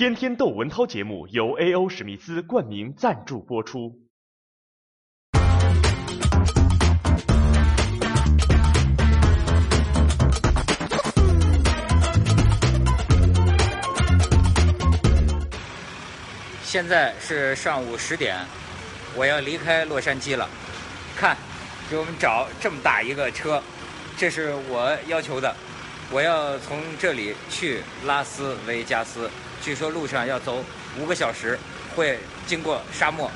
天天逗文涛节目由 A.O. 史密斯冠名赞助播出。现在是上午十点，我要离开洛杉矶了。看，给我们找这么大一个车，这是我要求的。我要从这里去拉斯维加斯，据说路上要走五个小时，会经过沙漠。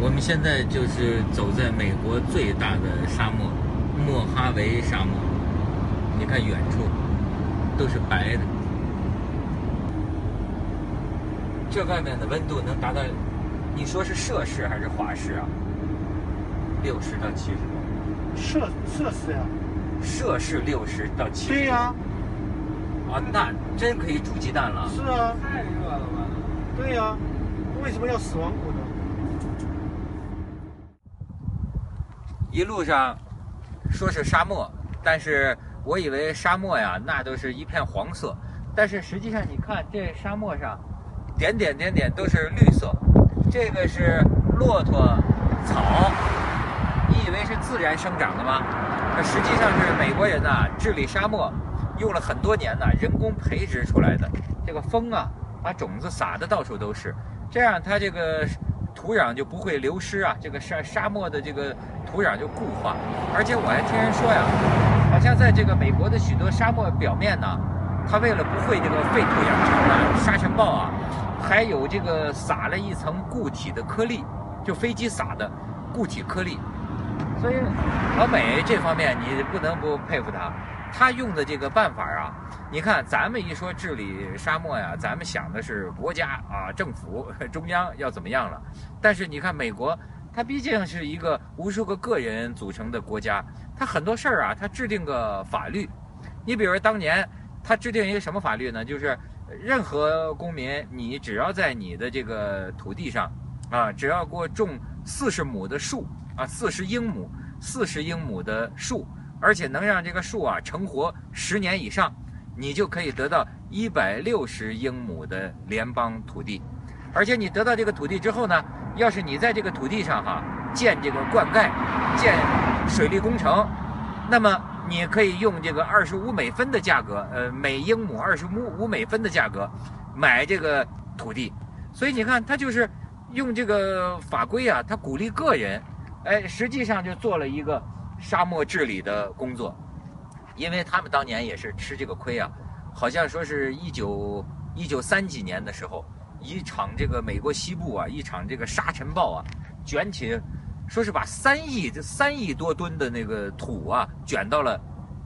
我们现在就是走在美国最大的沙漠——莫哈维沙漠。你看远处都是白的。这外面的温度能达到，你说是摄氏还是华氏啊？六十到七十。摄摄氏呀？摄氏六十到七十。对呀。啊，那真可以煮鸡蛋了。是啊。太热了吧？对呀。为什么要死亡谷呢？一路上说是沙漠，但是我以为沙漠呀，那都是一片黄色。但是实际上，你看这沙漠上。点点点点都是绿色，这个是骆驼草，自然生长的吗？那实际上是美国人呐治理沙漠用了很多年呐人工培植出来的。这个风啊把种子撒的到处都是，这样它这个土壤就不会流失啊，这个沙沙漠的这个土壤就固化。而且我还听人说呀，好像在这个美国的许多沙漠表面呢，它为了不会这个废土养成啊，沙尘暴啊。还有这个撒了一层固体的颗粒，就飞机撒的固体颗粒，所以老美这方面你不能不佩服他。他用的这个办法啊，你看咱们一说治理沙漠呀，咱们想的是国家啊、政府、中央要怎么样了。但是你看美国，它毕竟是一个无数个个人组成的国家，它很多事儿啊，它制定个法律。你比如说当年他制定一个什么法律呢？就是。任何公民，你只要在你的这个土地上，啊，只要给我种四十亩的树，啊，四十英亩，四十英亩的树，而且能让这个树啊成活十年以上，你就可以得到一百六十英亩的联邦土地。而且你得到这个土地之后呢，要是你在这个土地上哈建这个灌溉、建水利工程，那么。你可以用这个二十五美分的价格，呃，每英亩二十五五美分的价格买这个土地，所以你看，他就是用这个法规啊，他鼓励个人，哎，实际上就做了一个沙漠治理的工作，因为他们当年也是吃这个亏啊，好像说是一九一九三几年的时候，一场这个美国西部啊，一场这个沙尘暴啊，卷起。说是把三亿这三亿多吨的那个土啊卷到了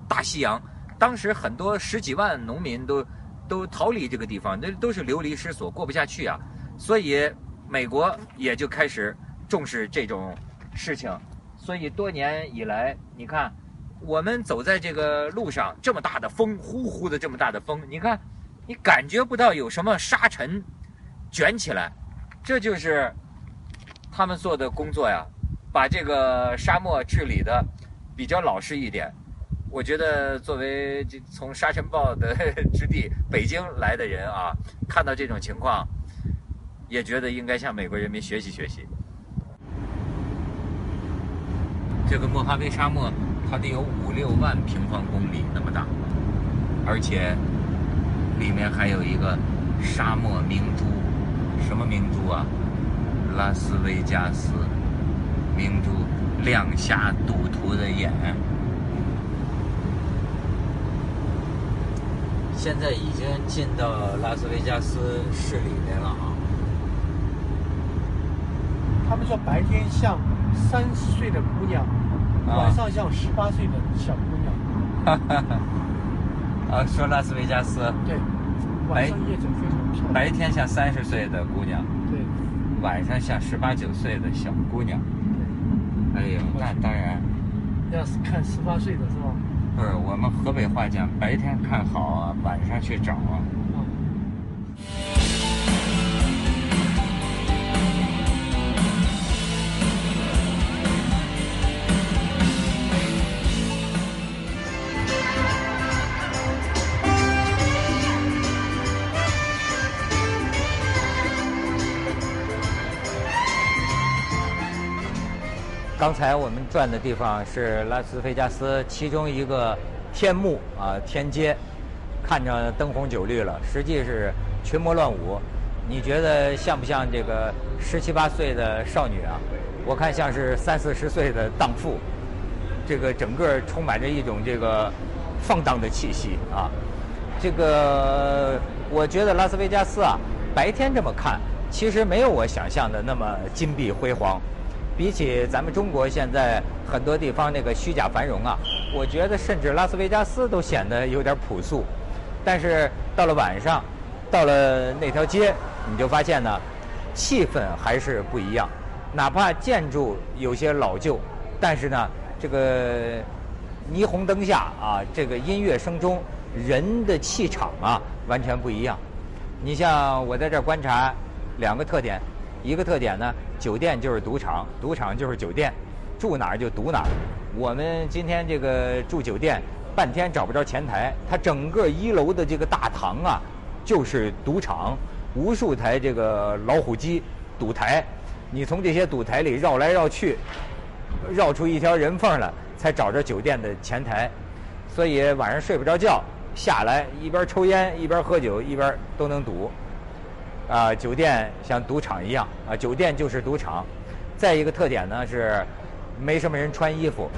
大西洋，当时很多十几万农民都都逃离这个地方，那都是流离失所，过不下去啊。所以美国也就开始重视这种事情。所以多年以来，你看我们走在这个路上，这么大的风，呼呼的这么大的风，你看你感觉不到有什么沙尘卷起来，这就是他们做的工作呀。把这个沙漠治理的比较老实一点，我觉得作为从沙尘暴的 之地北京来的人啊，看到这种情况，也觉得应该向美国人民学习学习。这个莫哈维沙漠，它得有五六万平方公里那么大，而且里面还有一个沙漠明珠，什么明珠啊？拉斯维加斯。明珠亮瞎赌徒的眼。现在已经进到拉斯维加斯市里面了啊！他们说白天像三十岁的姑娘，晚上像十八岁的小姑娘。哈哈哈！啊，说拉斯维加斯。对。晚上夜景非常漂亮。白天像三十岁的姑娘。对。晚上像十八九岁的小姑娘。哎呦，那当然，要是看十八岁的是吧？不是，我们河北话讲，白天看好啊，晚上去找啊。刚才我们转的地方是拉斯维加斯其中一个天幕啊天街，看着灯红酒绿了，实际是群魔乱舞。你觉得像不像这个十七八岁的少女啊？我看像是三四十岁的荡妇。这个整个充满着一种这个放荡的气息啊。这个我觉得拉斯维加斯啊，白天这么看，其实没有我想象的那么金碧辉煌。比起咱们中国现在很多地方那个虚假繁荣啊，我觉得甚至拉斯维加斯都显得有点朴素。但是到了晚上，到了那条街，你就发现呢，气氛还是不一样。哪怕建筑有些老旧，但是呢，这个霓虹灯下啊，这个音乐声中，人的气场啊，完全不一样。你像我在这儿观察两个特点，一个特点呢。酒店就是赌场，赌场就是酒店，住哪儿就赌哪儿。我们今天这个住酒店，半天找不着前台，它整个一楼的这个大堂啊，就是赌场，无数台这个老虎机赌台，你从这些赌台里绕来绕去，绕出一条人缝来，才找着酒店的前台。所以晚上睡不着觉，下来一边抽烟一边喝酒一边都能赌。啊，酒店像赌场一样啊，酒店就是赌场。再一个特点呢是，没什么人穿衣服。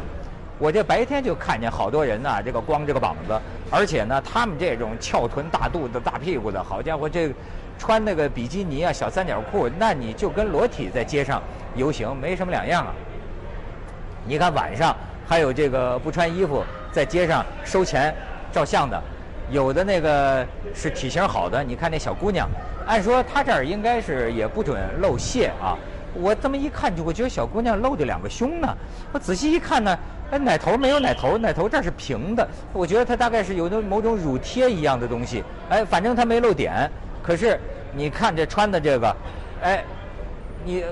我这白天就看见好多人呢，这个光着个膀子，而且呢，他们这种翘臀大肚子、大屁股的，好家伙，这穿那个比基尼啊、小三角裤，那你就跟裸体在街上游行没什么两样啊。你看晚上还有这个不穿衣服在街上收钱照相的。有的那个是体型好的，你看那小姑娘，按说她这儿应该是也不准露馅啊。我这么一看，就我觉得小姑娘露着两个胸呢。我仔细一看呢，哎，奶头没有奶头，奶头这是平的。我觉得她大概是有的某种乳贴一样的东西。哎，反正她没露点。可是你看这穿的这个，哎，你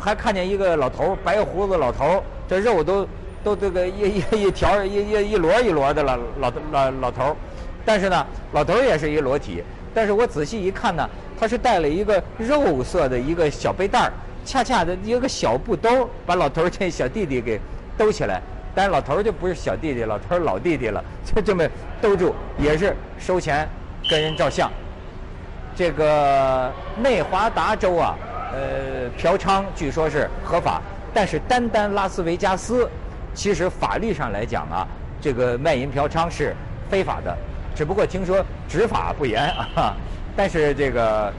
还看见一个老头白胡子老头这肉都都这个一一一条一一一摞一摞的了，老老老头但是呢，老头儿也是一裸体。但是我仔细一看呢，他是带了一个肉色的一个小背带儿，恰恰的一个小布兜，把老头儿这小弟弟给兜起来。但是老头儿就不是小弟弟，老头儿老弟弟了，就这么兜住，也是收钱跟人照相。这个内华达州啊，呃，嫖娼据说是合法，但是单单拉斯维加斯，其实法律上来讲啊，这个卖淫嫖娼是非法的。只不过听说执法不严 啊，但是这个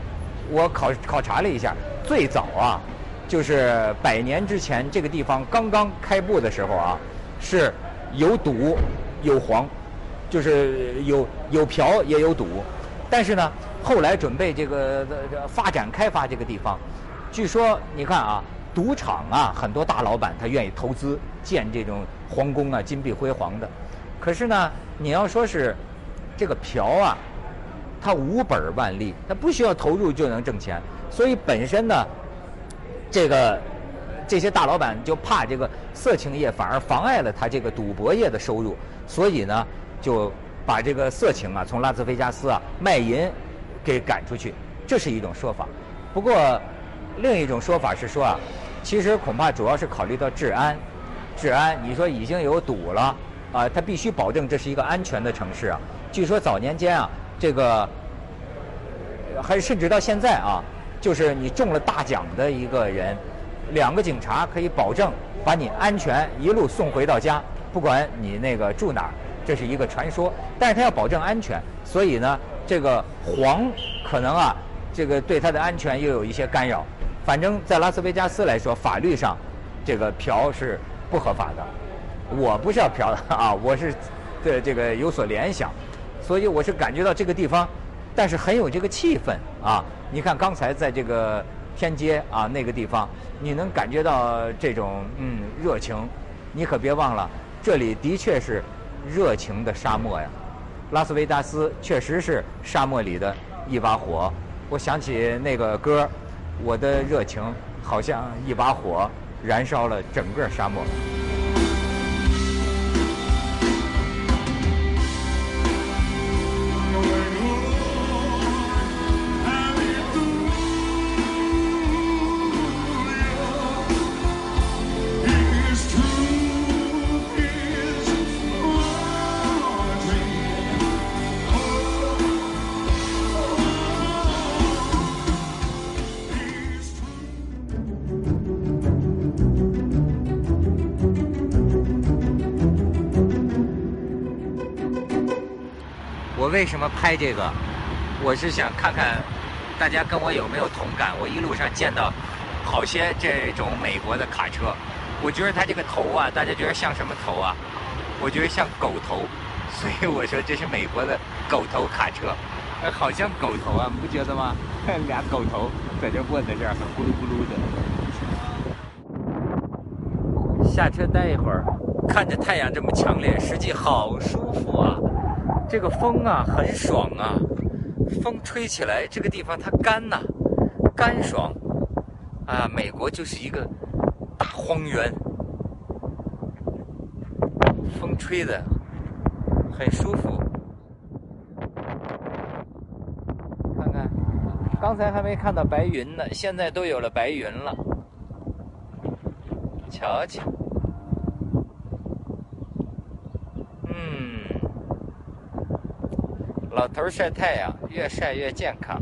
我考考察了一下，最早啊，就是百年之前这个地方刚刚开埠的时候啊，是有赌有黄，就是有有嫖也有赌，但是呢，后来准备这个发展开发这个地方，据说你看啊，赌场啊，很多大老板他愿意投资建这种皇宫啊，金碧辉煌的，可是呢，你要说是。这个嫖啊，它无本万利，它不需要投入就能挣钱，所以本身呢，这个这些大老板就怕这个色情业反而妨碍了他这个赌博业的收入，所以呢，就把这个色情啊从拉斯维加斯啊卖淫给赶出去，这是一种说法。不过另一种说法是说啊，其实恐怕主要是考虑到治安，治安，你说已经有赌了啊，他必须保证这是一个安全的城市啊。据说早年间啊，这个还甚至到现在啊，就是你中了大奖的一个人，两个警察可以保证把你安全一路送回到家，不管你那个住哪儿，这是一个传说。但是他要保证安全，所以呢，这个黄可能啊，这个对他的安全又有一些干扰。反正，在拉斯维加斯来说，法律上这个嫖是不合法的。我不是要嫖的 啊，我是对这个有所联想。所以我是感觉到这个地方，但是很有这个气氛啊！你看刚才在这个天街啊那个地方，你能感觉到这种嗯热情。你可别忘了，这里的确是热情的沙漠呀。拉斯维加斯确实是沙漠里的一把火。我想起那个歌，我的热情好像一把火，燃烧了整个沙漠。为什么拍这个？我是想看看大家跟我有没有同感。我一路上见到好些这种美国的卡车，我觉得它这个头啊，大家觉得像什么头啊？我觉得像狗头，所以我说这是美国的狗头卡车，好像狗头啊，你不觉得吗？俩狗头在这卧在这儿，咕噜咕噜的。下车待一会儿，看着太阳这么强烈，实际好舒服啊！这个风啊，很爽啊。风吹起来，这个地方它干呐，干爽，啊，美国就是一个大荒原，风吹的很舒服。看看，刚才还没看到白云呢，现在都有了白云了，瞧瞧。老头晒太阳，越晒越健康。